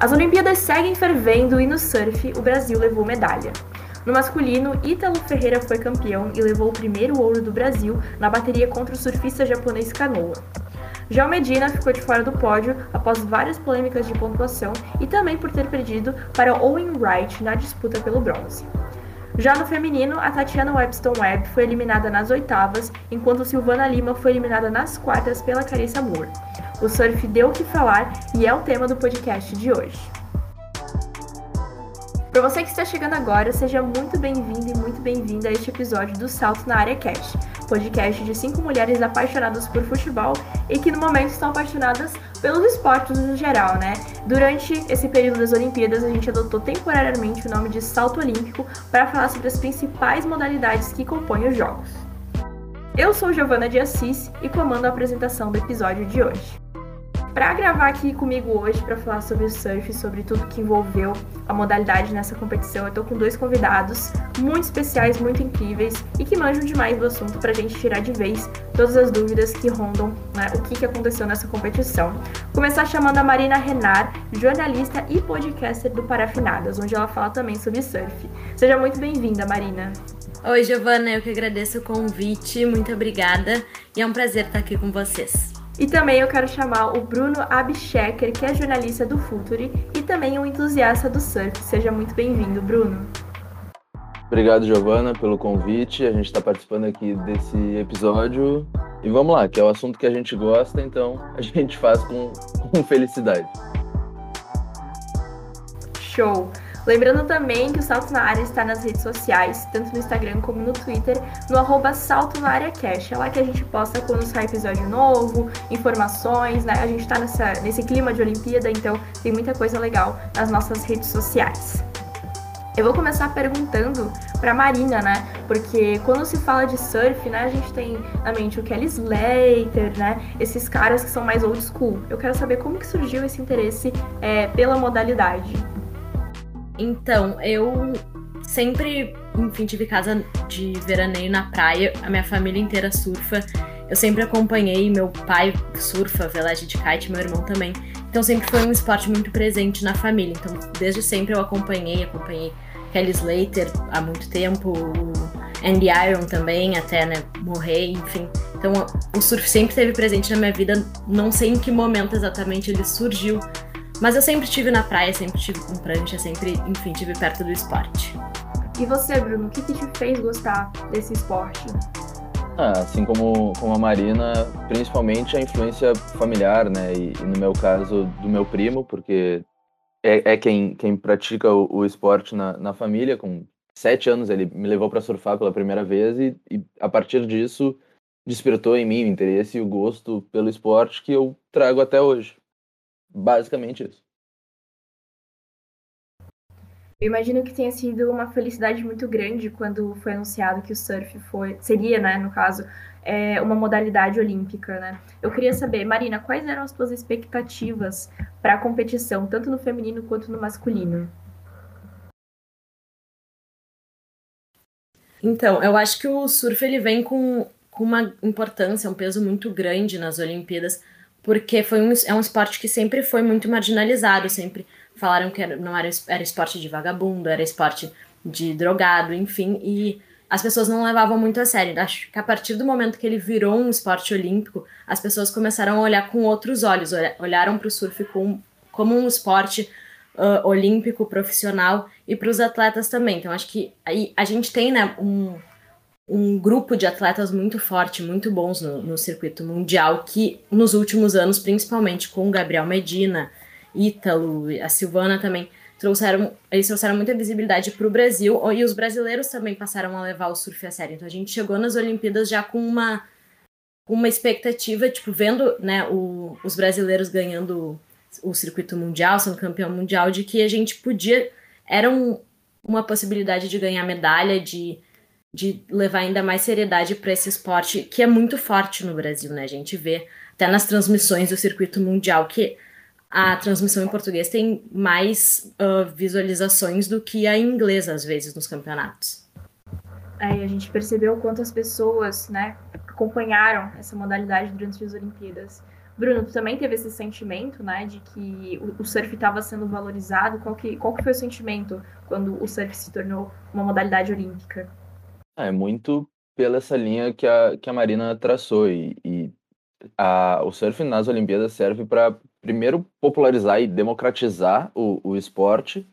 As Olimpíadas seguem fervendo e no surf o Brasil levou medalha. No masculino, Ítalo Ferreira foi campeão e levou o primeiro ouro do Brasil na bateria contra o surfista japonês Kanoa. Já o Medina ficou de fora do pódio após várias polêmicas de pontuação e também por ter perdido para Owen Wright na disputa pelo bronze. Já no feminino, a Tatiana Webston Webb foi eliminada nas oitavas, enquanto Silvana Lima foi eliminada nas quartas pela Carissa Moore. O surf deu o que falar e é o tema do podcast de hoje. Para você que está chegando agora, seja muito bem-vindo e muito bem-vinda a este episódio do Salto na Área Cash, podcast de cinco mulheres apaixonadas por futebol e que no momento estão apaixonadas pelos esportes no geral, né? Durante esse período das Olimpíadas, a gente adotou temporariamente o nome de Salto Olímpico para falar sobre as principais modalidades que compõem os Jogos. Eu sou Giovana de Assis e comando a apresentação do episódio de hoje. Para gravar aqui comigo hoje para falar sobre o surf, sobre tudo que envolveu a modalidade nessa competição, eu tô com dois convidados muito especiais, muito incríveis e que manjam demais do assunto para a gente tirar de vez todas as dúvidas que rondam né, o que, que aconteceu nessa competição. Começar chamando a Marina Renar, jornalista e podcaster do Parafinadas, onde ela fala também sobre surf. Seja muito bem-vinda, Marina. Oi, Giovana, eu que agradeço o convite, muito obrigada e é um prazer estar aqui com vocês. E também eu quero chamar o Bruno Abchecker, que é jornalista do Futuri e também um entusiasta do surf. Seja muito bem-vindo, Bruno. Obrigado, Giovana, pelo convite. A gente está participando aqui desse episódio. E vamos lá, que é o assunto que a gente gosta, então a gente faz com, com felicidade. Show! Lembrando também que o Salto na Área está nas redes sociais, tanto no Instagram como no Twitter, no arroba Salto na Área Cash. É lá que a gente posta quando sai episódio novo, informações, né? A gente está nesse clima de Olimpíada, então tem muita coisa legal nas nossas redes sociais. Eu vou começar perguntando para Marina, né? Porque quando se fala de surf, né, a gente tem na mente o Kelly Slater, né? Esses caras que são mais old school. Eu quero saber como que surgiu esse interesse é, pela modalidade. Então, eu sempre, enfim, tive casa de veraneio na praia, a minha família inteira surfa. Eu sempre acompanhei, meu pai surfa, velagem de kite, meu irmão também. Então sempre foi um esporte muito presente na família. Então, desde sempre eu acompanhei, acompanhei Kelly Slater há muito tempo, Andy Iron também, até né, morrer, enfim. Então o surf sempre esteve presente na minha vida, não sei em que momento exatamente ele surgiu, mas eu sempre estive na praia, sempre estive com prancha, sempre, enfim, estive perto do esporte. E você, Bruno, o que, que te fez gostar desse esporte? Ah, assim como, como a Marina, principalmente a influência familiar, né? E, e no meu caso, do meu primo, porque é, é quem, quem pratica o, o esporte na, na família. Com sete anos, ele me levou para surfar pela primeira vez e, e a partir disso despertou em mim o interesse e o gosto pelo esporte que eu trago até hoje. Basicamente isso. Eu imagino que tenha sido uma felicidade muito grande quando foi anunciado que o surf foi, seria, né, no caso, é, uma modalidade olímpica, né? Eu queria saber, Marina, quais eram as suas expectativas para a competição, tanto no feminino quanto no masculino? Então, eu acho que o surf ele vem com, com uma importância, um peso muito grande nas Olimpíadas, porque foi um, é um esporte que sempre foi muito marginalizado, sempre falaram que era, não era, era esporte de vagabundo, era esporte de drogado, enfim, e as pessoas não levavam muito a sério. Acho que a partir do momento que ele virou um esporte olímpico, as pessoas começaram a olhar com outros olhos, olharam para o surf com, como um esporte uh, olímpico, profissional, e para os atletas também. Então, acho que aí a gente tem né, um, um grupo de atletas muito forte, muito bons no, no circuito mundial, que nos últimos anos, principalmente com o Gabriel Medina, Ítalo, a Silvana também, trouxeram, eles trouxeram muita visibilidade para o Brasil e os brasileiros também passaram a levar o surf a sério. Então a gente chegou nas Olimpíadas já com uma, uma expectativa, tipo, vendo né, o, os brasileiros ganhando o circuito mundial, sendo campeão mundial, de que a gente podia. Era um, uma possibilidade de ganhar medalha, de, de levar ainda mais seriedade para esse esporte que é muito forte no Brasil, né? A gente vê até nas transmissões do circuito mundial que a transmissão em português tem mais uh, visualizações do que a em inglês, às vezes, nos campeonatos. Aí a gente percebeu quantas pessoas né, acompanharam essa modalidade durante as Olimpíadas. Bruno, tu também teve esse sentimento, né, de que o, surf estava sendo valorizado? Qual que, qual que foi o sentimento quando o surf se tornou uma modalidade olímpica? É muito pela essa linha que a, que a Marina traçou e, e a, o surf nas Olimpíadas serve para primeiro popularizar e democratizar o, o esporte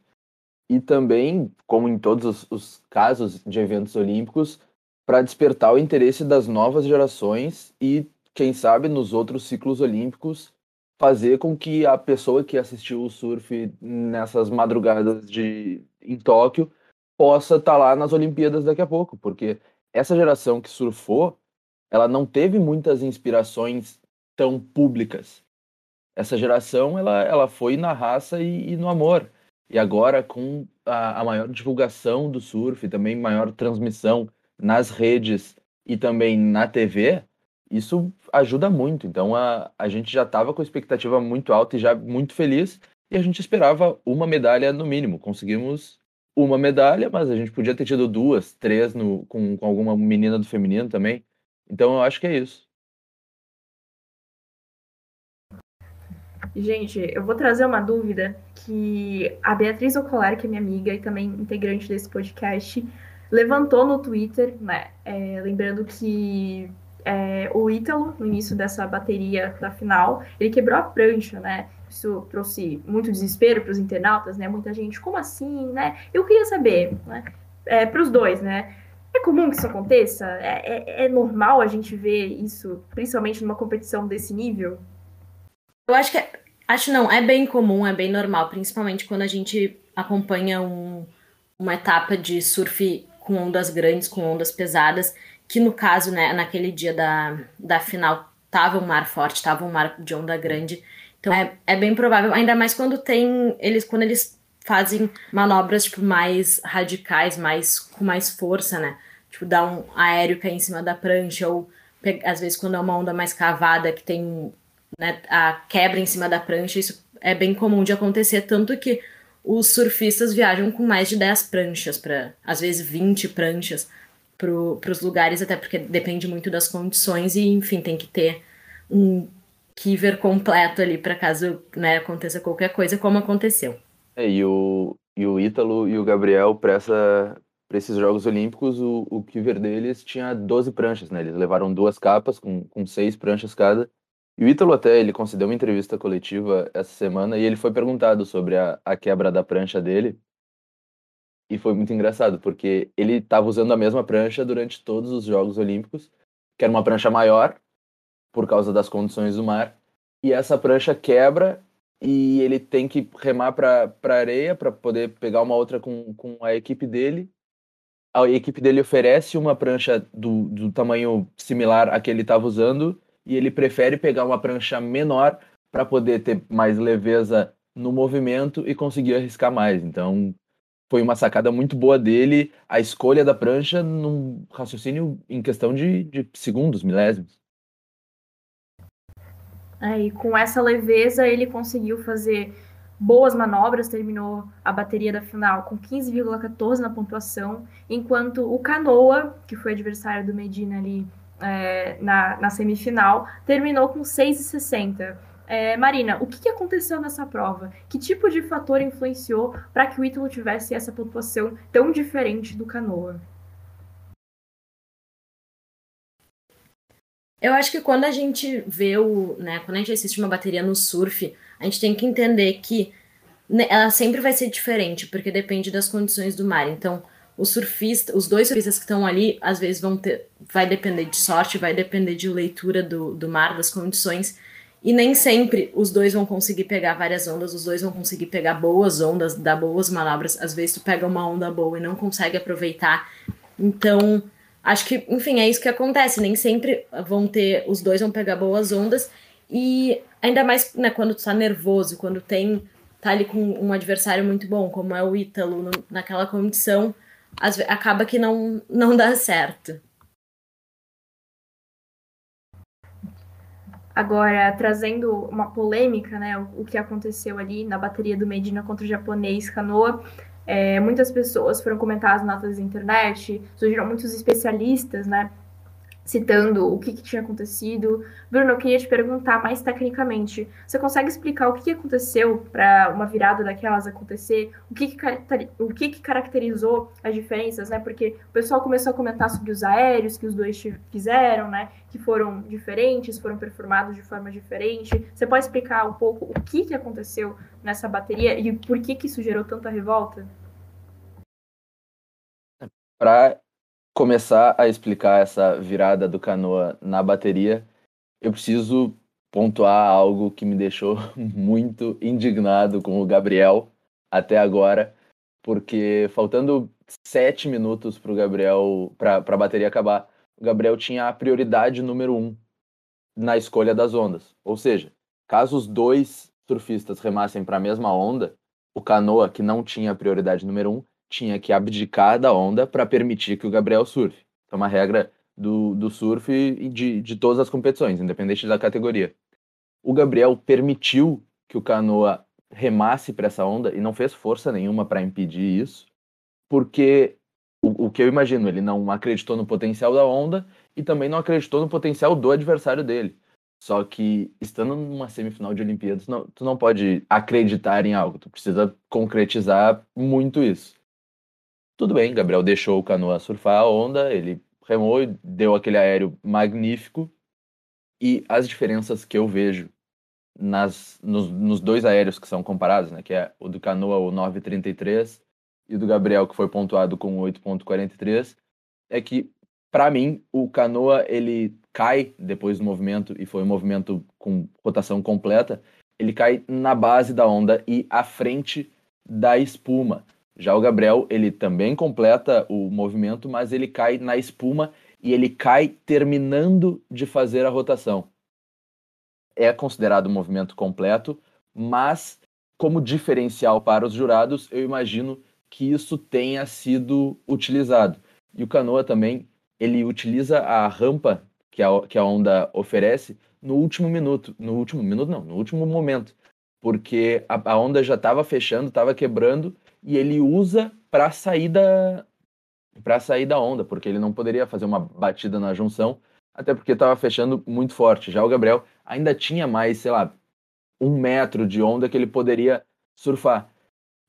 e também, como em todos os, os casos de eventos olímpicos, para despertar o interesse das novas gerações e quem sabe nos outros ciclos olímpicos fazer com que a pessoa que assistiu o surf nessas madrugadas de em Tóquio possa estar tá lá nas Olimpíadas daqui a pouco, porque essa geração que surfou, ela não teve muitas inspirações tão públicas. Essa geração, ela, ela foi na raça e, e no amor. E agora, com a, a maior divulgação do surf, também maior transmissão nas redes e também na TV, isso ajuda muito. Então a, a gente já estava com expectativa muito alta e já muito feliz, e a gente esperava uma medalha no mínimo. Conseguimos uma medalha, mas a gente podia ter tido duas, três no, com, com alguma menina do feminino também. Então eu acho que é isso. Gente, eu vou trazer uma dúvida que a Beatriz Ocolar, que é minha amiga e também integrante desse podcast, levantou no Twitter, né? É, lembrando que é, o Ítalo, no início dessa bateria da final, ele quebrou a prancha, né? Isso trouxe muito desespero para os internautas, né? Muita gente, como assim, né? Eu queria saber, né? É, para os dois, né? É comum que isso aconteça? É, é, é, normal a gente ver isso, principalmente numa competição desse nível? Eu acho que é, acho não, é bem comum, é bem normal, principalmente quando a gente acompanha um, uma etapa de surf com ondas grandes, com ondas pesadas que no caso, né, naquele dia da, da final, tava um mar forte, tava um mar de onda grande. Então é, é bem provável, ainda mais quando tem eles quando eles fazem manobras tipo mais radicais, mais com mais força, né? Tipo dar um aéreo cair em cima da prancha ou às vezes quando é uma onda mais cavada que tem né, a quebra em cima da prancha, isso é bem comum de acontecer, tanto que os surfistas viajam com mais de 10 pranchas para às vezes 20 pranchas para os lugares, até porque depende muito das condições e, enfim, tem que ter um kiver completo ali para caso né, aconteça qualquer coisa, como aconteceu. É, e o, e o Ítalo e o Gabriel, para esses Jogos Olímpicos, o, o kiver deles tinha 12 pranchas, né? Eles levaram duas capas com, com seis pranchas cada. E o Ítalo até, ele concedeu uma entrevista coletiva essa semana e ele foi perguntado sobre a, a quebra da prancha dele. E foi muito engraçado, porque ele estava usando a mesma prancha durante todos os Jogos Olímpicos, que era uma prancha maior, por causa das condições do mar, e essa prancha quebra e ele tem que remar para a areia para poder pegar uma outra com, com a equipe dele. A equipe dele oferece uma prancha do, do tamanho similar a que ele estava usando e ele prefere pegar uma prancha menor para poder ter mais leveza no movimento e conseguir arriscar mais. Então, foi uma sacada muito boa dele, a escolha da prancha num raciocínio em questão de, de segundos, milésimos. É, e com essa leveza ele conseguiu fazer boas manobras, terminou a bateria da final com 15,14 na pontuação, enquanto o Canoa, que foi adversário do Medina ali é, na, na semifinal, terminou com 6,60. É, Marina, o que, que, aconteceu nessa prova? Que tipo de fator influenciou para que o Ítalo tivesse essa pontuação tão diferente do Canoa? Eu acho que quando a gente vê o, né, quando a gente assiste uma bateria no surf, a gente tem que entender que né, ela sempre vai ser diferente, porque depende das condições do mar. Então, os surfistas, os dois surfistas que estão ali, às vezes vão ter, vai depender de sorte, vai depender de leitura do, do mar, das condições. E nem sempre os dois vão conseguir pegar várias ondas, os dois vão conseguir pegar boas ondas, dar boas manobras. Às vezes tu pega uma onda boa e não consegue aproveitar. Então, acho que, enfim, é isso que acontece. Nem sempre vão ter, os dois vão pegar boas ondas. E ainda mais né, quando tu tá nervoso, quando tem, tá ali com um adversário muito bom, como é o Ítalo, no, naquela condição, acaba que não, não dá certo. Agora, trazendo uma polêmica, né, o, o, que aconteceu ali na bateria do Medina contra o japonês Kanoa, é, muitas pessoas foram comentar as notas da internet, surgiram muitos especialistas, né, citando o que, que, tinha acontecido. Bruno, eu queria te perguntar mais tecnicamente. Você consegue explicar o que, que aconteceu para uma virada daquelas acontecer? O que, que, o que, que caracterizou as diferenças, né? Porque o pessoal começou a comentar sobre os aéreos que os dois fizeram, né? Que foram diferentes, foram performados de forma diferente. Você pode explicar um pouco o que, que aconteceu nessa bateria e por que, que isso gerou tanta revolta? Para começar a explicar essa virada do canoa na bateria, eu preciso pontuar algo que me deixou muito indignado com o Gabriel até agora, porque faltando sete minutos para o Gabriel, para a bateria acabar, o Gabriel tinha a prioridade número um na escolha das ondas. Ou seja, caso os dois surfistas remassem para a mesma onda, o canoa, que não tinha prioridade número um, tinha que abdicar da onda para permitir que o Gabriel surfe. É uma regra do, do surf e de, de todas as competições, independente da categoria. O Gabriel permitiu que o canoa remasse para essa onda e não fez força nenhuma para impedir isso, porque o, o que eu imagino, ele não acreditou no potencial da onda e também não acreditou no potencial do adversário dele. Só que estando numa semifinal de Olimpíadas, não, tu não pode acreditar em algo, tu precisa concretizar muito isso. Tudo bem, Gabriel deixou o canoa surfar a onda, ele remou e deu aquele aéreo magnífico. E as diferenças que eu vejo nas, nos, nos dois aéreos que são comparados, né, que é o do canoa, o 933, e o do Gabriel, que foi pontuado com 8.43, é que, para mim, o canoa ele cai depois do movimento, e foi um movimento com rotação completa, ele cai na base da onda e à frente da espuma. Já o Gabriel, ele também completa o movimento, mas ele cai na espuma e ele cai terminando de fazer a rotação. É considerado um movimento completo, mas como diferencial para os jurados, eu imagino que isso tenha sido utilizado. E o canoa também, ele utiliza a rampa que a, que a onda oferece no último minuto. No último minuto, não, no último momento. Porque a, a onda já estava fechando, estava quebrando, e ele usa para sair da para sair da onda, porque ele não poderia fazer uma batida na junção, até porque estava fechando muito forte. Já o Gabriel ainda tinha mais, sei lá, um metro de onda que ele poderia surfar.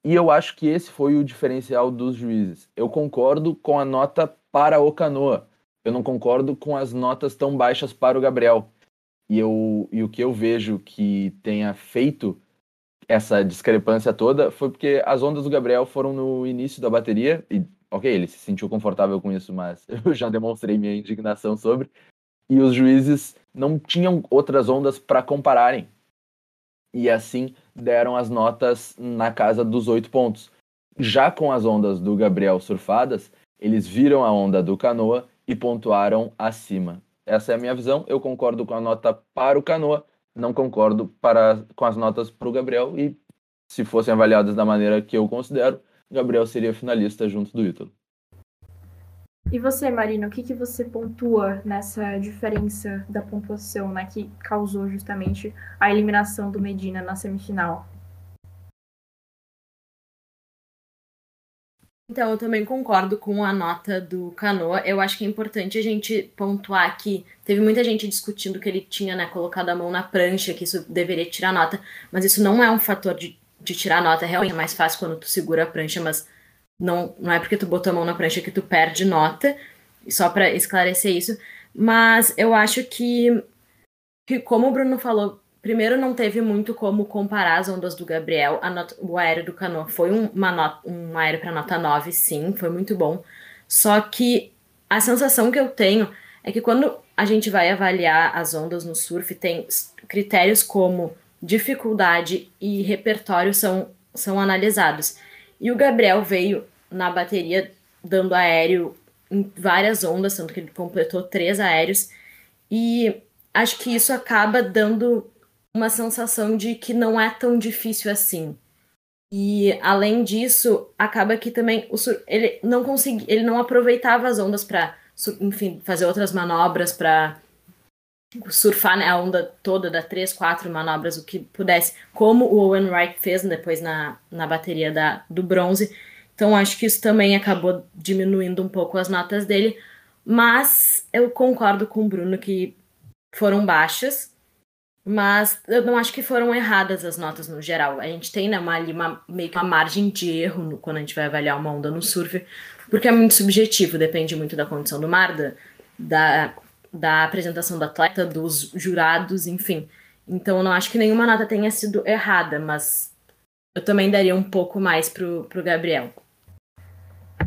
E eu acho que esse foi o diferencial dos juízes. Eu concordo com a nota para o Canoa. Eu não concordo com as notas tão baixas para o Gabriel. E, eu, e o que eu vejo que tenha feito essa discrepância toda foi porque as ondas do Gabriel foram no início da bateria, e ok, ele se sentiu confortável com isso, mas eu já demonstrei minha indignação sobre, e os juízes não tinham outras ondas para compararem. E assim deram as notas na casa dos oito pontos. Já com as ondas do Gabriel surfadas, eles viram a onda do canoa e pontuaram acima. Essa é a minha visão. Eu concordo com a nota para o canoa, não concordo para, com as notas para o Gabriel e se fossem avaliadas da maneira que eu considero, Gabriel seria finalista junto do Ítalo. E você, Marina, o que, que você pontua nessa diferença da pontuação né, que causou justamente a eliminação do Medina na semifinal? Então, eu também concordo com a nota do Canoa. Eu acho que é importante a gente pontuar que teve muita gente discutindo que ele tinha né, colocado a mão na prancha, que isso deveria tirar nota, mas isso não é um fator de, de tirar nota. Realmente é mais fácil quando tu segura a prancha, mas não, não é porque tu botou a mão na prancha que tu perde nota, só para esclarecer isso. Mas eu acho que, que, como o Bruno falou, Primeiro, não teve muito como comparar as ondas do Gabriel. Nota, o aéreo do Canoa foi um, nota, um aéreo para nota 9, sim, foi muito bom. Só que a sensação que eu tenho é que quando a gente vai avaliar as ondas no surf, tem critérios como dificuldade e repertório são, são analisados. E o Gabriel veio na bateria dando aéreo em várias ondas, tanto que ele completou três aéreos. E acho que isso acaba dando uma sensação de que não é tão difícil assim. E além disso, acaba que também o sur ele não conseguia, ele não aproveitava as ondas para, enfim, fazer outras manobras para surfar né, a onda toda, da três, quatro manobras, o que pudesse, como o Owen Wright fez depois na, na bateria da, do bronze. Então acho que isso também acabou diminuindo um pouco as notas dele. Mas eu concordo com o Bruno que foram baixas, mas eu não acho que foram erradas as notas no geral. A gente tem né, uma, ali uma, meio que uma margem de erro no, quando a gente vai avaliar uma onda no surf, porque é muito subjetivo, depende muito da condição do mar, da, da, da apresentação do atleta, dos jurados, enfim. Então eu não acho que nenhuma nota tenha sido errada, mas eu também daria um pouco mais pro, pro Gabriel.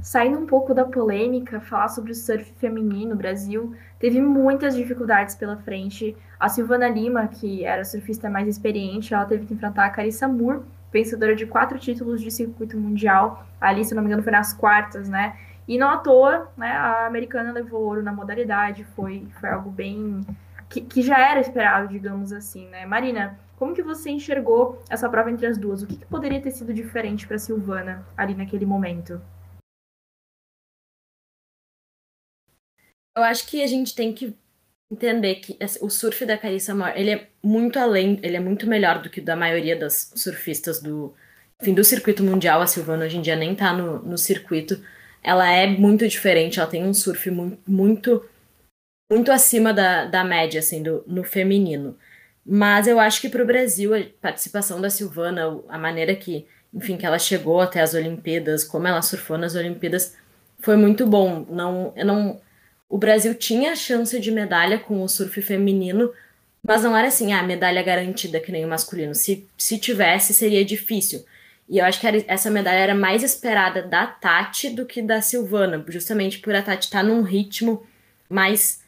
Saindo um pouco da polêmica, falar sobre o surf feminino no Brasil teve muitas dificuldades pela frente. A Silvana Lima, que era a surfista mais experiente, ela teve que enfrentar a Carissa Moore, vencedora de quatro títulos de circuito mundial. Ali, se não me engano, foi nas quartas, né? E não à toa, né, a americana levou ouro na modalidade, foi, foi algo bem. Que, que já era esperado, digamos assim, né? Marina, como que você enxergou essa prova entre as duas? O que, que poderia ter sido diferente para Silvana ali naquele momento? Eu acho que a gente tem que entender que o surf da Carissa Moore, ele é muito além, ele é muito melhor do que da maioria das surfistas do, enfim, do circuito mundial. A Silvana hoje em dia nem tá no, no circuito. Ela é muito diferente, ela tem um surf muito, muito, muito acima da, da média, assim, do, no feminino. Mas eu acho que para o Brasil, a participação da Silvana, a maneira que, enfim, que ela chegou até as Olimpíadas, como ela surfou nas Olimpíadas, foi muito bom. Não, eu não o Brasil tinha a chance de medalha com o surf feminino, mas não era assim, a ah, medalha garantida que nem o masculino. Se, se tivesse, seria difícil. E eu acho que era, essa medalha era mais esperada da Tati do que da Silvana, justamente por a Tati estar tá num ritmo mais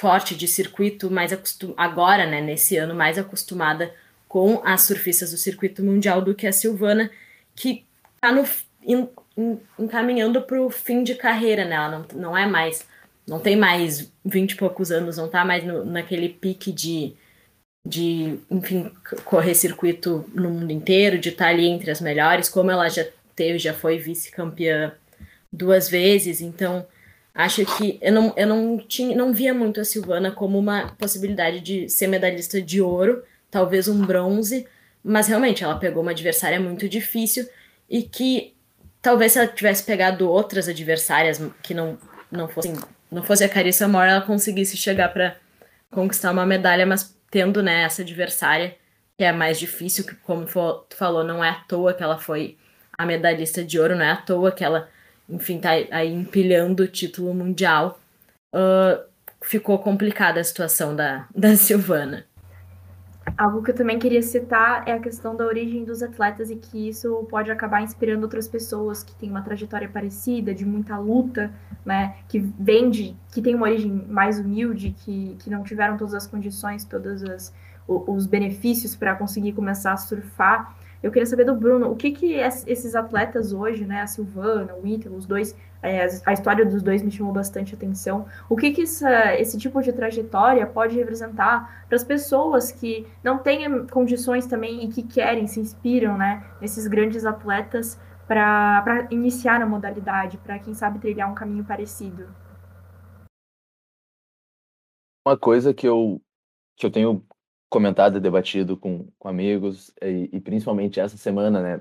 forte de circuito, mais agora, né, nesse ano, mais acostumada com as surfistas do circuito mundial do que a Silvana, que está encaminhando para o fim de carreira, né? Ela não, não é mais não tem mais vinte e poucos anos, não tá mais no, naquele pique de, de, enfim, correr circuito no mundo inteiro, de estar tá ali entre as melhores, como ela já teve, já foi vice-campeã duas vezes, então acho que eu não, eu não tinha, não via muito a Silvana como uma possibilidade de ser medalhista de ouro, talvez um bronze, mas realmente ela pegou uma adversária muito difícil e que talvez se ela tivesse pegado outras adversárias que não não fossem não fosse a Carissa Moore, ela conseguisse chegar para conquistar uma medalha, mas tendo né, essa adversária, que é mais difícil, que como tu falou, não é à toa que ela foi a medalhista de ouro, não é à toa que ela, enfim, tá aí empilhando o título mundial. Uh, ficou complicada a situação da, da Silvana. Algo que eu também queria citar é a questão da origem dos atletas e que isso pode acabar inspirando outras pessoas que têm uma trajetória parecida, de muita luta, né? Que vem de, que tem uma origem mais humilde, que, que não tiveram todas as condições, todos os benefícios para conseguir começar a surfar. Eu queria saber do Bruno, o que que esses atletas hoje, né, a Silvana, o Ítalo, os dois, é, a história dos dois me chamou bastante atenção. O que que essa, esse tipo de trajetória pode representar para as pessoas que não têm condições também e que querem, se inspiram, né, nesses grandes atletas para iniciar na modalidade, para quem sabe trilhar um caminho parecido? Uma coisa que eu que eu tenho comentado e debatido com, com amigos, e, e, principalmente essa semana, né,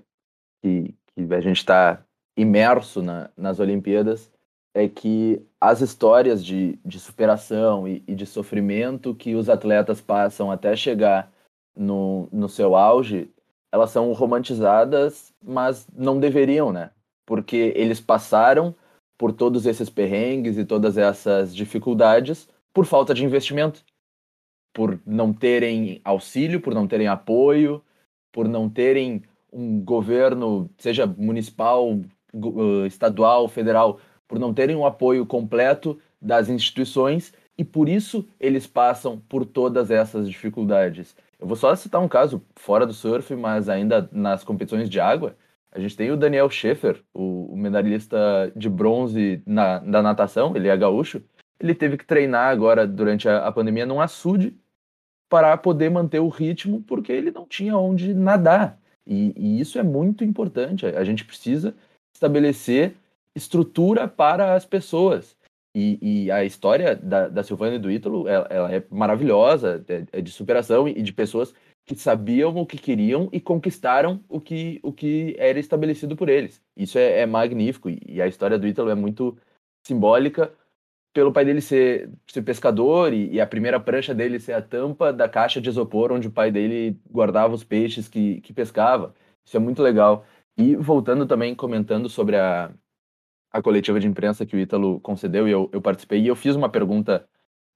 que, que a gente está imerso na, nas Olimpíadas, é que as histórias de, de superação e, e, de sofrimento que os atletas passam até chegar no, no seu auge, elas são romantizadas, mas não deveriam, né? Porque eles passaram por todos esses perrengues e todas essas dificuldades por falta de investimento por não terem auxílio, por não terem apoio, por não terem um governo, seja municipal, estadual, federal, por não terem um apoio completo das instituições e por isso eles passam por todas essas dificuldades. Eu vou só citar um caso fora do surf, mas ainda nas competições de água. A gente tem o Daniel Schaefer, o, medalhista de bronze na, da natação, ele é gaúcho. Ele teve que treinar agora durante a, a pandemia num açude para poder manter o ritmo, porque ele não tinha onde nadar. E, e isso é muito importante. A gente precisa estabelecer estrutura para as pessoas. E, e, a história da, da Silvana e do Ítalo, ela, ela é maravilhosa, é, é, de superação e de pessoas que sabiam o que queriam e conquistaram o que, o que era estabelecido por eles. Isso é, é magnífico. E, a história do Ítalo é muito simbólica pelo pai dele ser, ser pescador e, e, a primeira prancha dele ser a tampa da caixa de isopor onde o pai dele guardava os peixes que, que pescava. Isso é muito legal. E voltando também, comentando sobre a, a coletiva de imprensa que o Ítalo concedeu e eu, eu participei, e eu fiz uma pergunta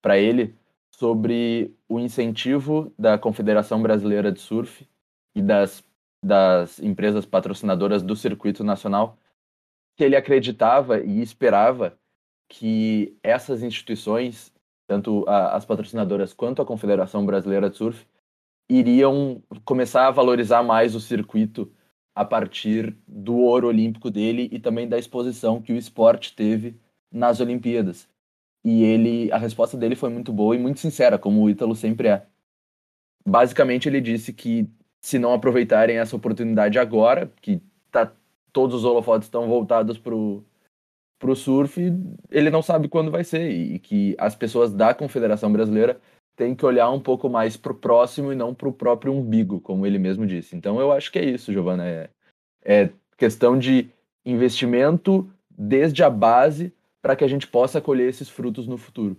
para ele sobre o incentivo da Confederação Brasileira de Surf e das, das empresas patrocinadoras do circuito nacional, que ele acreditava e esperava que essas instituições, tanto a, as patrocinadoras quanto a Confederação Brasileira de Surf, iriam começar a valorizar mais o circuito a partir do ouro olímpico dele e também da exposição que o esporte teve nas Olimpíadas. E ele, a resposta dele foi muito boa e muito sincera, como o Ítalo sempre é. Basicamente, ele disse que se não aproveitarem essa oportunidade agora, que tá, todos os holofotes estão voltados para o para o surf, ele não sabe quando vai ser e que as pessoas da Confederação Brasileira têm que olhar um pouco mais para o próximo e não para o próprio umbigo, como ele mesmo disse. Então eu acho que é isso, Giovana. É, é questão de investimento desde a base para que a gente possa colher esses frutos no futuro.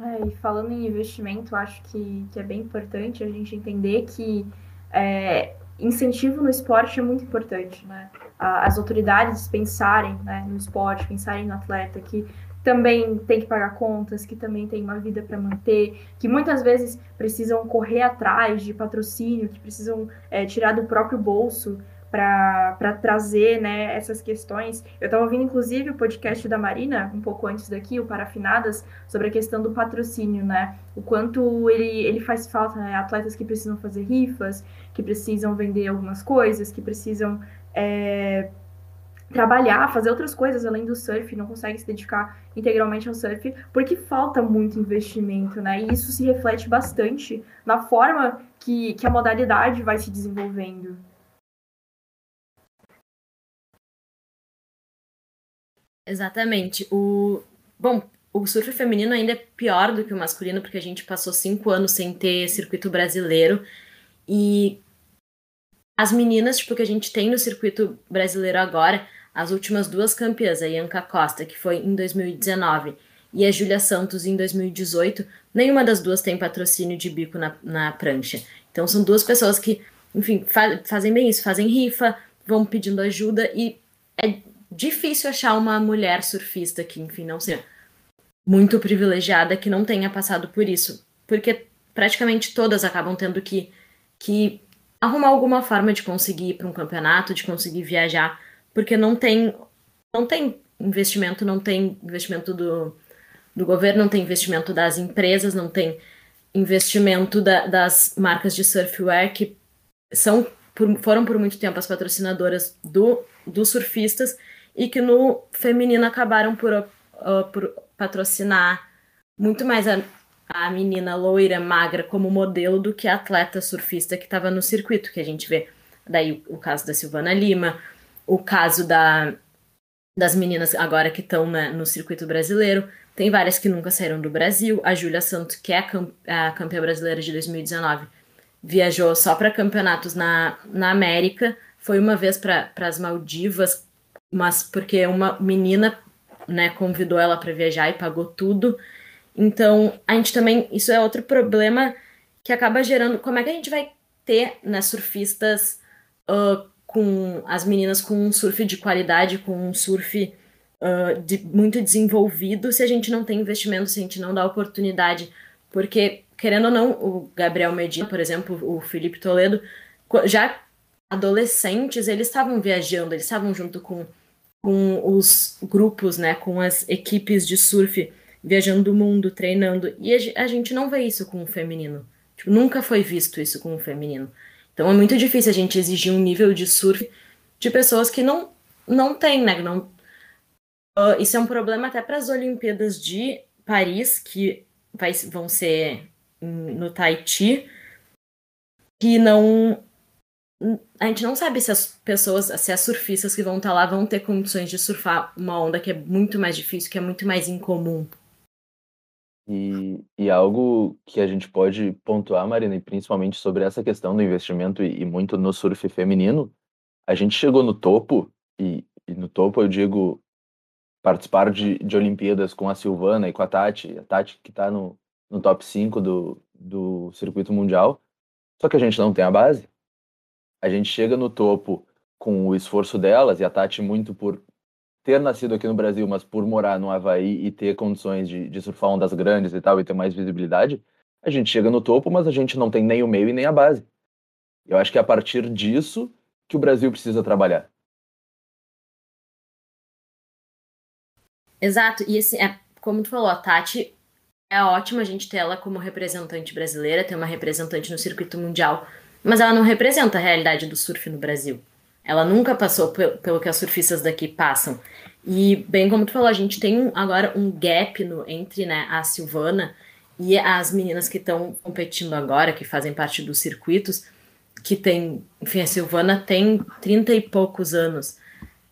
É, e falando em investimento, acho que, que é bem importante a gente entender que é, incentivo no esporte é muito importante, né? As autoridades pensarem né, no esporte, pensarem no atleta que também tem que pagar contas, que também tem uma vida para manter, que muitas vezes precisam correr atrás de patrocínio, que precisam é, tirar do próprio bolso para trazer né, essas questões. Eu estava ouvindo, inclusive, o podcast da Marina, um pouco antes daqui, o Parafinadas, sobre a questão do patrocínio, né? O quanto ele, ele faz falta, né? Atletas que precisam fazer rifas, que precisam vender algumas coisas, que precisam é, trabalhar, fazer outras coisas além do surf, não conseguem se dedicar integralmente ao surf, porque falta muito investimento, né? E isso se reflete bastante na forma que, que a modalidade vai se desenvolvendo. Exatamente. O bom, o surf feminino ainda é pior do que o masculino porque a gente passou cinco anos sem ter circuito brasileiro e as meninas, tipo, que a gente tem no circuito brasileiro agora, as últimas duas campeãs, a Ianca Costa, que foi em 2019, e a Júlia Santos em 2018, nenhuma das duas tem patrocínio de bico na, na prancha. Então são duas pessoas que, enfim, fa fazem bem isso, fazem rifa, vão pedindo ajuda e é difícil achar uma mulher surfista que, enfim, não seja muito privilegiada, que não tenha passado por isso. Porque praticamente todas acabam tendo que, que arrumar alguma forma de conseguir ir para um campeonato, de conseguir viajar, porque não tem, não tem investimento, não tem investimento do, do governo, não tem investimento das empresas, não tem investimento da, das marcas de surfwear que são por, foram por muito tempo as patrocinadoras do, dos surfistas e que no feminino acabaram por, uh, por patrocinar muito mais a, a menina loira, magra, como modelo do que a atleta surfista que estava no circuito, que a gente vê. Daí o caso da Silvana Lima, o caso da, das meninas agora que estão no circuito brasileiro. Tem várias que nunca saíram do Brasil. A Júlia Santos, que é a, a campeã brasileira de 2019, viajou só para campeonatos na, na América. Foi uma vez para as Maldivas, mas porque uma menina né, convidou ela para viajar e pagou tudo. Então, a gente também. Isso é outro problema que acaba gerando. Como é que a gente vai ter né, surfistas uh, com as meninas com um surf de qualidade, com um surf uh, de, muito desenvolvido, se a gente não tem investimento, se a gente não dá oportunidade? Porque, querendo ou não, o Gabriel Medina, por exemplo, o Felipe Toledo, já adolescentes, eles estavam viajando, eles estavam junto com com os grupos, né, com as equipes de surf viajando o mundo, treinando. E a gente não vê isso com o feminino. Tipo, nunca foi visto isso com o feminino. Então é muito difícil a gente exigir um nível de surf de pessoas que não não tem, né? Não, uh, isso é um problema até para as Olimpíadas de Paris, que vai, vão ser no Tahiti, que não a gente não sabe se as pessoas, se as surfistas que vão estar tá lá vão ter condições de surfar uma onda que é muito mais difícil, que é muito mais incomum. E, e algo que a gente pode pontuar, Marina, e principalmente sobre essa questão do investimento e, e muito no surf feminino, a gente chegou no topo, e, e no topo eu digo participar de, de Olimpíadas com a Silvana e com a Tati, a Tati que está no, no top 5 do, do circuito mundial, só que a gente não tem a base. A gente chega no topo com o esforço delas, e a Tati muito por ter nascido aqui no Brasil, mas por morar no Havaí e ter condições de, de surfar ondas grandes e tal, e ter mais visibilidade, a gente chega no topo, mas a gente não tem nem o meio e nem a base. Eu acho que é a partir disso que o Brasil precisa trabalhar. Exato, e assim, é, como tu falou, a Tati é ótimo a gente ter ela como representante brasileira, ter uma representante no circuito mundial, mas ela não representa a realidade do surf no Brasil. Ela nunca passou pelo que as surfistas daqui passam. E, bem como tu falou, a gente tem agora um gap no, entre né, a Silvana e as meninas que estão competindo agora, que fazem parte dos circuitos, que tem, enfim, a Silvana tem 30 e poucos anos.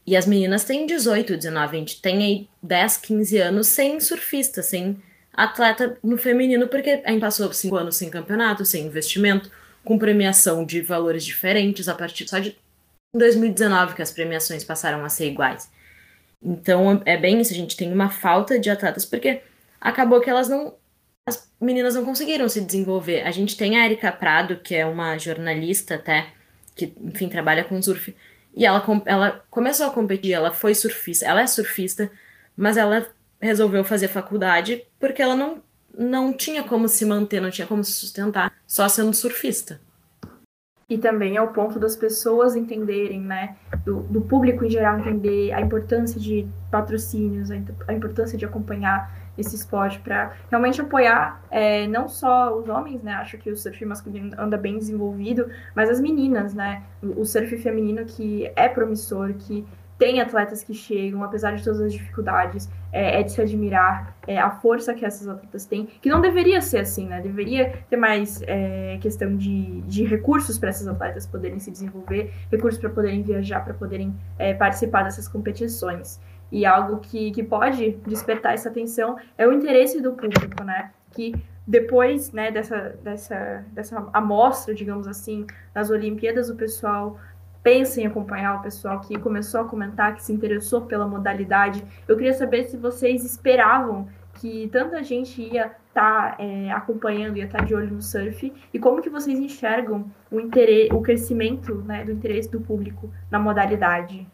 E as meninas têm 18, 19, a gente tem aí 10, 15 anos sem surfista, sem atleta no feminino, porque a gente passou 5 anos sem campeonato, sem investimento, com premiação de valores diferentes a partir só de 2019 que as premiações passaram a ser iguais. Então é bem isso, a gente tem uma falta de atletas, porque acabou que elas não. As meninas não conseguiram se desenvolver. A gente tem a Erika Prado, que é uma jornalista até, que, enfim, trabalha com surf e ela, ela começou a competir, ela foi surfista, ela é surfista, mas ela resolveu fazer faculdade porque ela não, não tinha como se manter, não tinha como se sustentar só sendo surfista. E também é o ponto das pessoas entenderem, né, do, do público em geral entender a importância de patrocínios, a, a importância de acompanhar esse esporte para realmente apoiar é, não só os homens, né? Acho que o surf masculino anda bem desenvolvido, mas as meninas, né? O surf feminino que é promissor, que tem atletas que chegam, apesar de todas as dificuldades, é, é de se admirar é, a força que essas atletas têm, que não deveria ser assim, né? Deveria ter mais é, questão de, de recursos para essas atletas poderem se desenvolver, recursos para poderem viajar, para poderem é, participar dessas competições. E algo que, que pode despertar essa atenção é o interesse do público, né? Que depois né, dessa, dessa, dessa amostra, digamos assim, nas Olimpíadas, o pessoal pensa em acompanhar o pessoal que começou a comentar, que se interessou pela modalidade. Eu queria saber se vocês esperavam que tanta gente ia estar tá, é, acompanhando, ia estar tá de olho no surf, e como que vocês enxergam o, interesse, o crescimento né, do interesse do público na modalidade?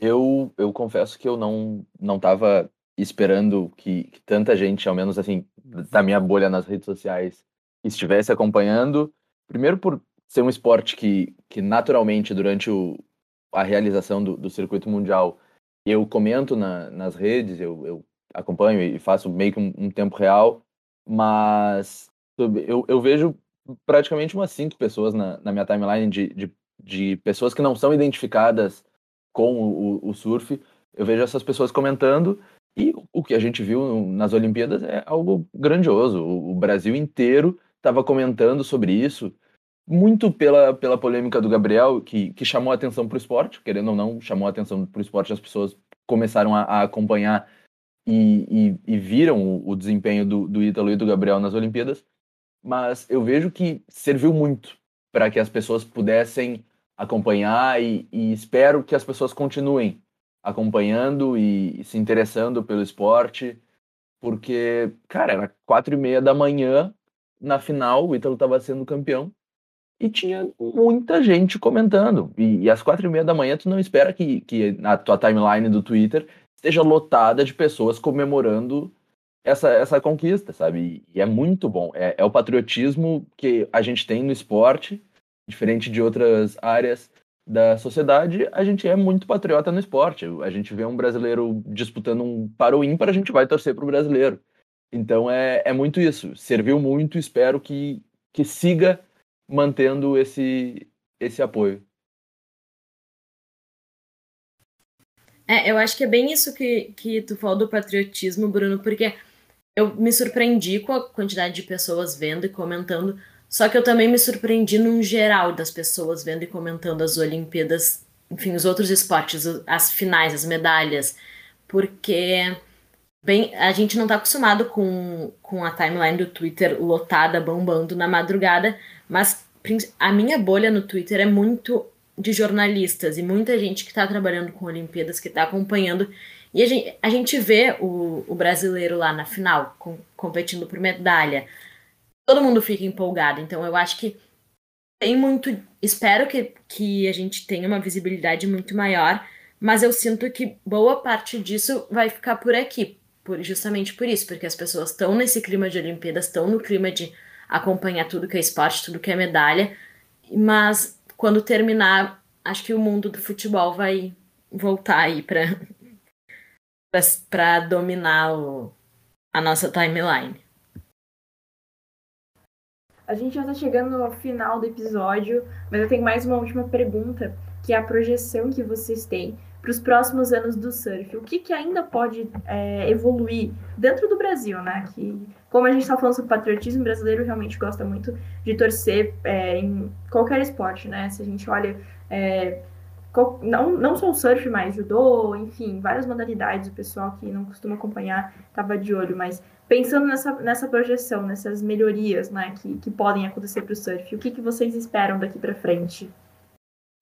Eu, eu confesso que eu não não estava esperando que, que, tanta gente, ao menos assim, da minha bolha nas redes sociais, estivesse acompanhando. Primeiro por ser um esporte que, que naturalmente, durante o, a realização do, do circuito mundial, eu comento na, nas redes, eu, eu acompanho e faço meio que um, um tempo real, mas eu, eu vejo praticamente umas cinco pessoas na, na minha timeline de, de, de pessoas que não são identificadas com o, o surf, eu vejo essas pessoas comentando e o que a gente viu nas Olimpíadas é algo grandioso. O Brasil inteiro estava comentando sobre isso, muito pela, pela polêmica do Gabriel, que, que chamou a atenção para o esporte, querendo ou não, chamou a atenção para o esporte, as pessoas começaram a, a acompanhar e, e, e, viram o, o desempenho do, do Ítalo e do Gabriel nas Olimpíadas. Mas eu vejo que serviu muito para que as pessoas pudessem acompanhar e, e espero que as pessoas continuem acompanhando e se interessando pelo esporte, porque, cara, era quatro e meia da manhã, na final, o Ítalo estava sendo campeão, e tinha muita gente comentando. E, e, às quatro e meia da manhã, tu não espera que, que a tua timeline do Twitter esteja lotada de pessoas comemorando essa, essa conquista, sabe? E, e é muito bom. É, é o patriotismo que a gente tem no esporte, diferente de outras áreas da sociedade, a gente é muito patriota no esporte. A gente vê um brasileiro disputando um para o ímpar, a gente vai torcer para o brasileiro. Então é, é muito isso. Serviu muito, espero que, que siga mantendo esse, esse apoio. É, eu acho que é bem isso que, que tu falou do patriotismo, Bruno, porque eu me surpreendi com a quantidade de pessoas vendo e comentando só que eu também me surpreendi num geral das pessoas vendo e comentando as Olimpíadas, enfim, os outros esportes, as finais, as medalhas, porque bem, a gente não está acostumado com, com a timeline do Twitter lotada, bombando na madrugada, mas a minha bolha no Twitter é muito de jornalistas e muita gente que está trabalhando com Olimpíadas, que está acompanhando. E a gente, a gente vê o, o brasileiro lá na final, com, competindo por medalha. Todo mundo fica empolgado. Então eu acho que tem muito. Espero que, que a gente tenha uma visibilidade muito maior, mas eu sinto que boa parte disso vai ficar por aqui. Por, justamente por isso, porque as pessoas estão nesse clima de Olimpíadas, estão no clima de acompanhar tudo que é esporte, tudo que é medalha, mas quando terminar, acho que o mundo do futebol vai voltar aí para para dominar o, a nossa timeline. A gente já está chegando ao final do episódio, mas eu tenho mais uma última pergunta, que é a projeção que vocês têm para os próximos anos do surf. O que, que ainda pode é, evoluir dentro do Brasil, né? Que, como a gente está falando sobre patriotismo, o brasileiro realmente gosta muito de torcer é, em qualquer esporte, né? Se a gente olha, é, não, não só o surf, mas judô, enfim, várias modalidades, o pessoal que não costuma acompanhar estava de olho, mas pensando nessa, nessa projeção, nessas melhorias né, que, que podem acontecer para o surf, o que, que vocês esperam daqui para frente?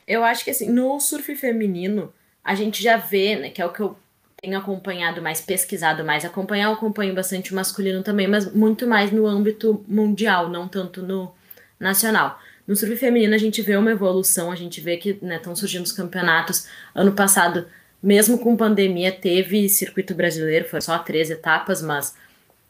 Eu acho que assim, no surf feminino, a gente já vê, né, que é o que eu tenho acompanhado mais, pesquisado mais. Acompanhar, eu acompanho bastante o masculino também, mas muito mais no âmbito mundial, não tanto no nacional. No surf feminino a gente vê uma evolução, a gente vê que estão né, surgindo os campeonatos. Ano passado, mesmo com pandemia, teve circuito brasileiro, foi só três etapas, mas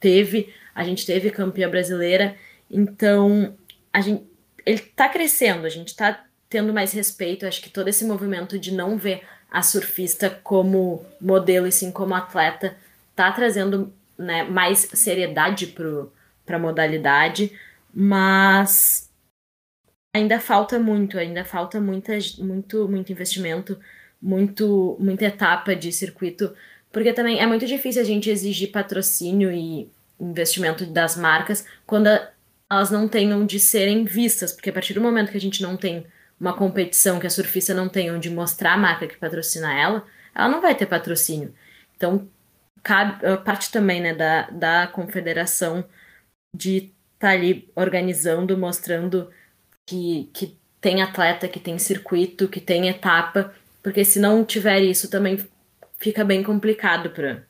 teve, a gente teve campeã brasileira. Então, a gente, ele está crescendo, a gente está tendo mais respeito. Acho que todo esse movimento de não ver a surfista como modelo e sim como atleta tá trazendo né, mais seriedade para a modalidade, mas ainda falta muito, ainda falta muita, muito, muito investimento, muito, muita etapa de circuito, porque também é muito difícil a gente exigir patrocínio e investimento das marcas quando elas não tenham de serem vistas, porque a partir do momento que a gente não tem uma competição que a surfista não tem onde mostrar a marca que patrocina ela, ela não vai ter patrocínio. Então, cabe, parte também né, da, da confederação de estar tá ali organizando, mostrando que, que tem atleta, que tem circuito, que tem etapa, porque se não tiver isso também fica bem complicado para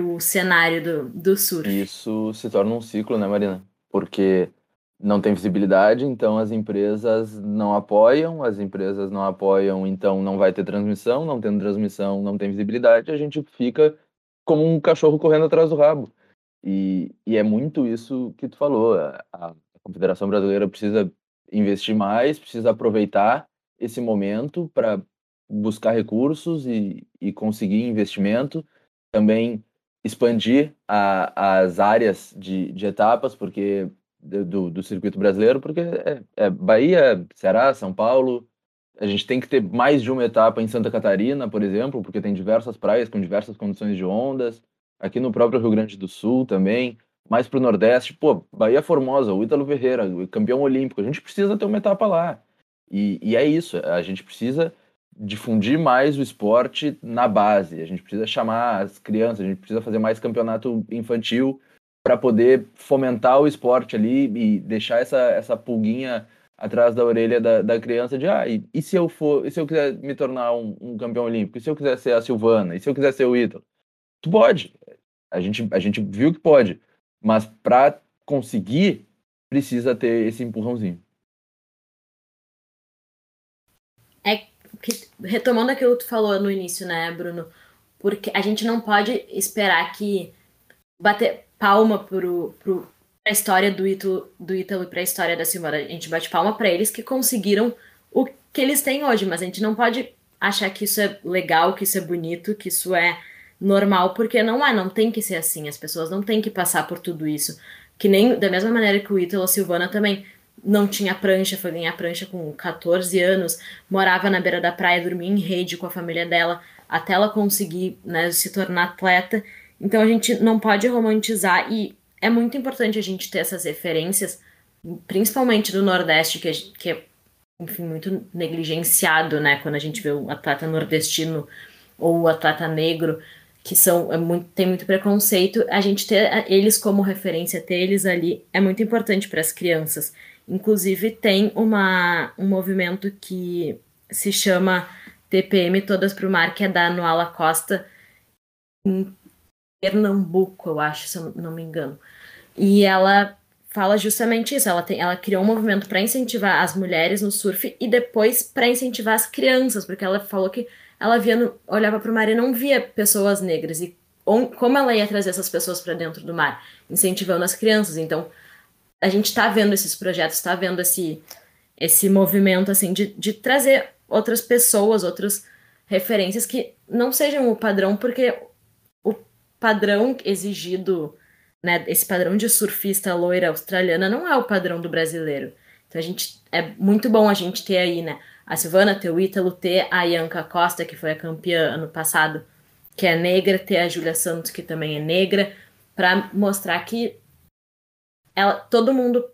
o cenário do, do surf. Isso se torna um ciclo, né, Marina? Porque não tem visibilidade, então as empresas não apoiam, as empresas não apoiam, então não vai ter transmissão, não tendo transmissão, não tem visibilidade, a gente fica como um cachorro correndo atrás do rabo. E, e é muito isso que tu falou, a, a Confederação Brasileira precisa investir mais, precisa aproveitar esse momento para buscar recursos e, e conseguir investimento, também expandir a, as áreas de, de etapas, porque do, do circuito brasileiro, porque é, é, Bahia, Ceará, São Paulo. A gente tem que ter mais de uma etapa em Santa Catarina, por exemplo, porque tem diversas praias com diversas condições de ondas. Aqui no próprio Rio Grande do Sul também. Mais para o Nordeste, pô, Bahia Formosa, o Ítalo Ferreira, campeão olímpico. A gente precisa ter uma etapa lá. E, e é isso, a gente precisa difundir mais o esporte na base. A gente precisa chamar as crianças, a gente precisa fazer mais campeonato infantil para poder fomentar o esporte ali e deixar essa, essa pulguinha atrás da orelha da, da criança de ah, e, e, se eu for, e se eu quiser me tornar um, um, campeão olímpico, e se eu quiser ser a Silvana, e se eu quiser ser o Ítalo? Tu pode. A gente, a gente viu que pode, mas para conseguir precisa ter esse empurrãozinho. Que retomando aquilo que tu falou no início, né, Bruno? Porque a gente não pode esperar que bater palma pro, pro, pra história do Ítalo, do Ítalo e pra história da Silvana. A gente bate palma para eles que conseguiram o que eles têm hoje, mas a gente não pode achar que isso é legal, que isso é bonito, que isso é normal, porque não é, não tem que ser assim. As pessoas não têm que passar por tudo isso. Que nem da mesma maneira que o Ítalo, a Silvana também não tinha prancha, foi ganhar prancha com 14 anos, morava na beira da praia, dormia em rede com a família dela, até ela conseguir né, se tornar atleta. Então a gente não pode romantizar e é muito importante a gente ter essas referências, principalmente do Nordeste, que é, que é enfim, muito negligenciado, né? Quando a gente vê o atleta nordestino ou o atleta negro, que são é muito, tem muito preconceito, a gente ter eles como referência, ter eles ali é muito importante para as crianças. Inclusive, tem uma, um movimento que se chama TPM Todas para o Mar, que é da Noala Costa, em Pernambuco, eu acho, se eu não me engano. E ela fala justamente isso. Ela, tem, ela criou um movimento para incentivar as mulheres no surf e depois para incentivar as crianças, porque ela falou que ela via no, olhava para o mar e não via pessoas negras. E on, como ela ia trazer essas pessoas para dentro do mar? Incentivando as crianças. Então, a gente está vendo esses projetos, está vendo esse, esse movimento assim de, de trazer outras pessoas, outras referências que não sejam o padrão, porque o padrão exigido né, esse padrão de surfista loira australiana não é o padrão do brasileiro. Então a gente é muito bom a gente ter aí, né, a Silvana, ter o Ítalo, ter a Ianca Costa, que foi a campeã ano passado, que é negra, ter a Júlia Santos, que também é negra, para mostrar que ela, todo mundo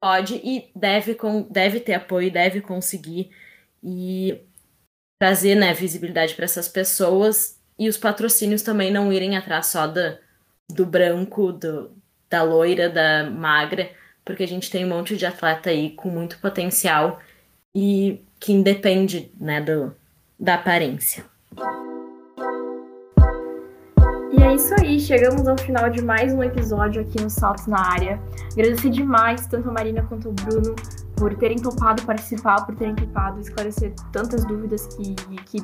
pode e deve, com, deve ter apoio, deve conseguir e trazer né, visibilidade para essas pessoas e os patrocínios também não irem atrás só da, do branco, do, da loira, da magra, porque a gente tem um monte de atleta aí com muito potencial e que independe né, do, da aparência. E é isso aí, chegamos ao final de mais um episódio aqui no Saltos na Área. Agradecer demais tanto a Marina quanto o Bruno por terem topado participar, por terem topado esclarecer tantas dúvidas que, que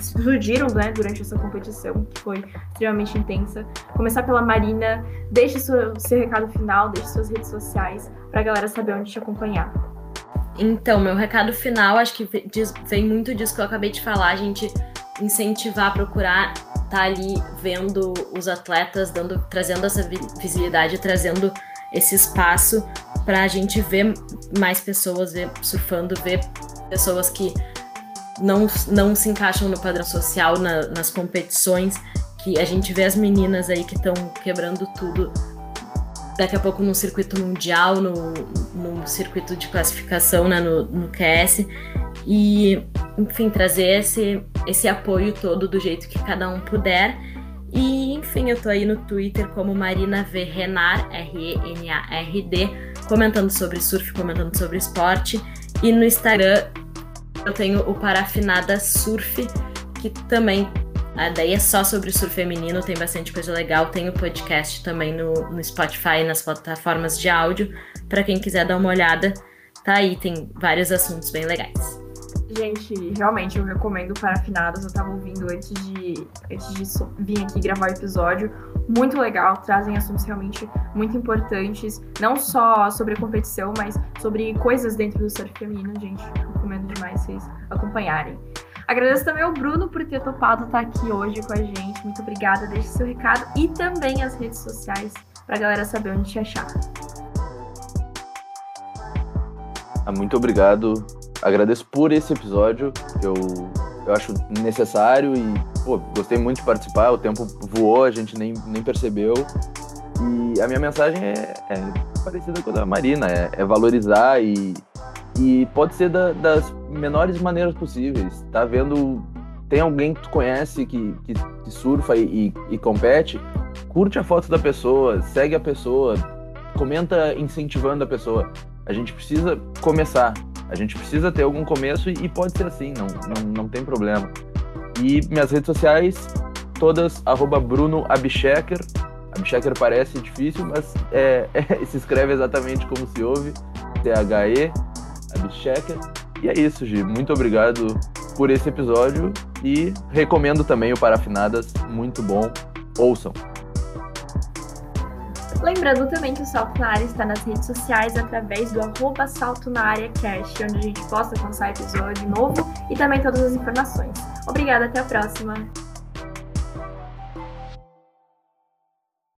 surgiram né, durante essa competição, que foi extremamente intensa. Começar pela Marina, deixe seu, seu recado final, deixe suas redes sociais para a galera saber onde te acompanhar. Então, meu recado final, acho que vem muito disso que eu acabei de falar, a gente incentivar, procurar tá ali vendo os atletas, dando, trazendo essa visibilidade, trazendo esse espaço para a gente ver mais pessoas ver, surfando, ver pessoas que não, não se encaixam no padrão social na, nas competições, que a gente vê as meninas aí que estão quebrando tudo. Daqui a pouco no circuito mundial, no, no circuito de classificação, né, no, no QS, e, enfim, trazer esse, esse apoio todo do jeito que cada um puder. E, enfim, eu tô aí no Twitter como Marina V Renar, R-E-N-A-R-D, comentando sobre surf, comentando sobre esporte. E no Instagram eu tenho o Parafinada Surf, que também a daí é só sobre surf feminino, tem bastante coisa legal. Tem o podcast também no, no Spotify, nas plataformas de áudio. Para quem quiser dar uma olhada, tá aí, tem vários assuntos bem legais. Gente, realmente eu recomendo Parafinadas. Eu tava ouvindo antes de, antes de vir aqui gravar o episódio. Muito legal, trazem assuntos realmente muito importantes. Não só sobre competição, mas sobre coisas dentro do surf feminino, gente. Recomendo demais vocês acompanharem. Agradeço também ao Bruno por ter topado estar aqui hoje com a gente. Muito obrigada. Deixe seu recado e também as redes sociais para a galera saber onde te achar. Ah, muito obrigado. Agradeço por esse episódio. Eu, eu acho necessário e pô, gostei muito de participar. O tempo voou, a gente nem, nem percebeu. E a minha mensagem é, é parecida com a da Marina: é, é valorizar e, e pode ser da, das menores maneiras possíveis. Tá vendo? Tem alguém que tu conhece que, que, que surfa e, e, e, compete? Curte a foto da pessoa, segue a pessoa, comenta incentivando a pessoa. A gente precisa começar. A gente precisa ter algum começo e pode ser assim, não, não, não tem problema. E minhas redes sociais, todas, arroba Bruno Abchecker. Abchecker parece difícil, mas é, é, se escreve exatamente como se ouve. T-H-E, Abchecker. E é isso, Gi. Muito obrigado por esse episódio e recomendo também o Parafinadas, muito bom. Ouçam. Lembrando também que o Salto na Área está nas redes sociais através do arroba Salto na Área Cast, onde a gente posta lançar episódio novo e também todas as informações. Obrigada, até a próxima!